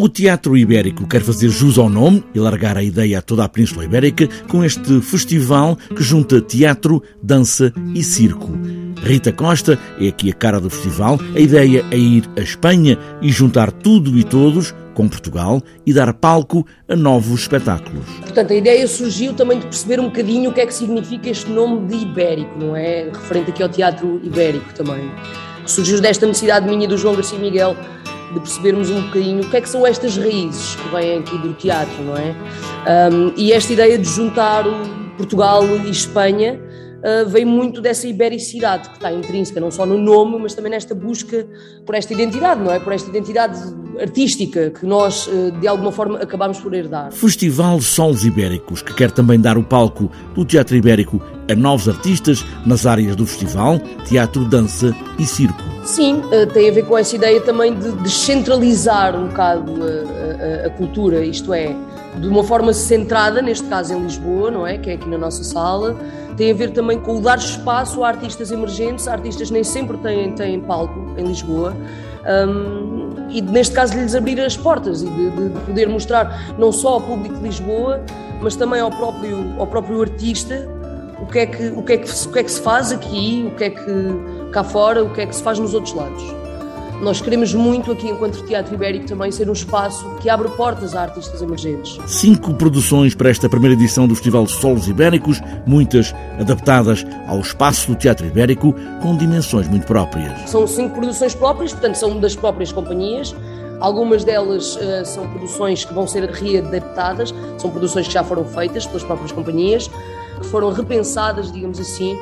O Teatro Ibérico quer fazer jus ao nome e largar a ideia a toda a Península Ibérica com este festival que junta teatro, dança e circo. Rita Costa é aqui a cara do festival. A ideia é ir à Espanha e juntar tudo e todos com Portugal e dar palco a novos espetáculos. Portanto, a ideia surgiu também de perceber um bocadinho o que é que significa este nome de Ibérico, não é? Referente aqui ao teatro ibérico também. Surgiu desta necessidade minha do João Garcia Miguel de percebermos um bocadinho o que é que são estas raízes que vêm aqui do teatro, não é? Um, e esta ideia de juntar Portugal e Espanha uh, vem muito dessa ibericidade que está intrínseca não só no nome, mas também nesta busca por esta identidade, não é? Por esta identidade artística que nós, uh, de alguma forma, acabamos por herdar. Festival Solos Ibéricos, que quer também dar o palco do Teatro Ibérico a novos artistas nas áreas do festival, teatro, dança e circo. Sim, uh, tem a ver com essa ideia também de descentralizar um bocado a, a, a cultura, isto é, de uma forma centrada, neste caso em Lisboa, não é? Que é aqui na nossa sala, tem a ver também com dar espaço a artistas emergentes, artistas nem sempre têm, têm palco em Lisboa. Um, e neste caso lhes abrir as portas e de, de, poder mostrar não só ao público de Lisboa, mas também ao próprio, ao próprio artista o que, é que, o, que é que, o que é que se faz aqui, o que é que cá fora, o que é que se faz nos outros lados. Nós queremos muito aqui, enquanto Teatro Ibérico, também ser um espaço que abre portas a artistas emergentes. Cinco produções para esta primeira edição do Festival Solos Ibéricos, muitas adaptadas ao espaço do Teatro Ibérico, com dimensões muito próprias. São cinco produções próprias, portanto, são das próprias companhias. Algumas delas uh, são produções que vão ser readaptadas, são produções que já foram feitas pelas próprias companhias, que foram repensadas, digamos assim,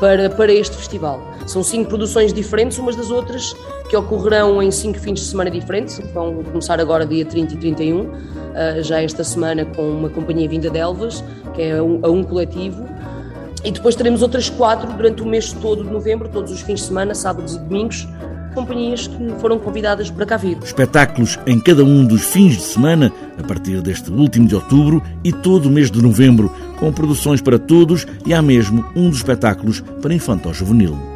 para, para este festival. São cinco produções diferentes umas das outras, que ocorrerão em cinco fins de semana diferentes. Vão começar agora dia 30 e 31, uh, eh, já esta semana com uma companhia vinda de Elvas, que é a um, a um coletivo. E depois teremos outras quatro durante o mês todo de novembro, todos os fins de semana, sábados e domingos, companhias que foram convidadas para cá vir. Espetáculos em cada um dos fins de semana, a partir deste último de outubro e todo o mês de novembro, com produções para todos e há mesmo um dos espetáculos para infanto-juvenil.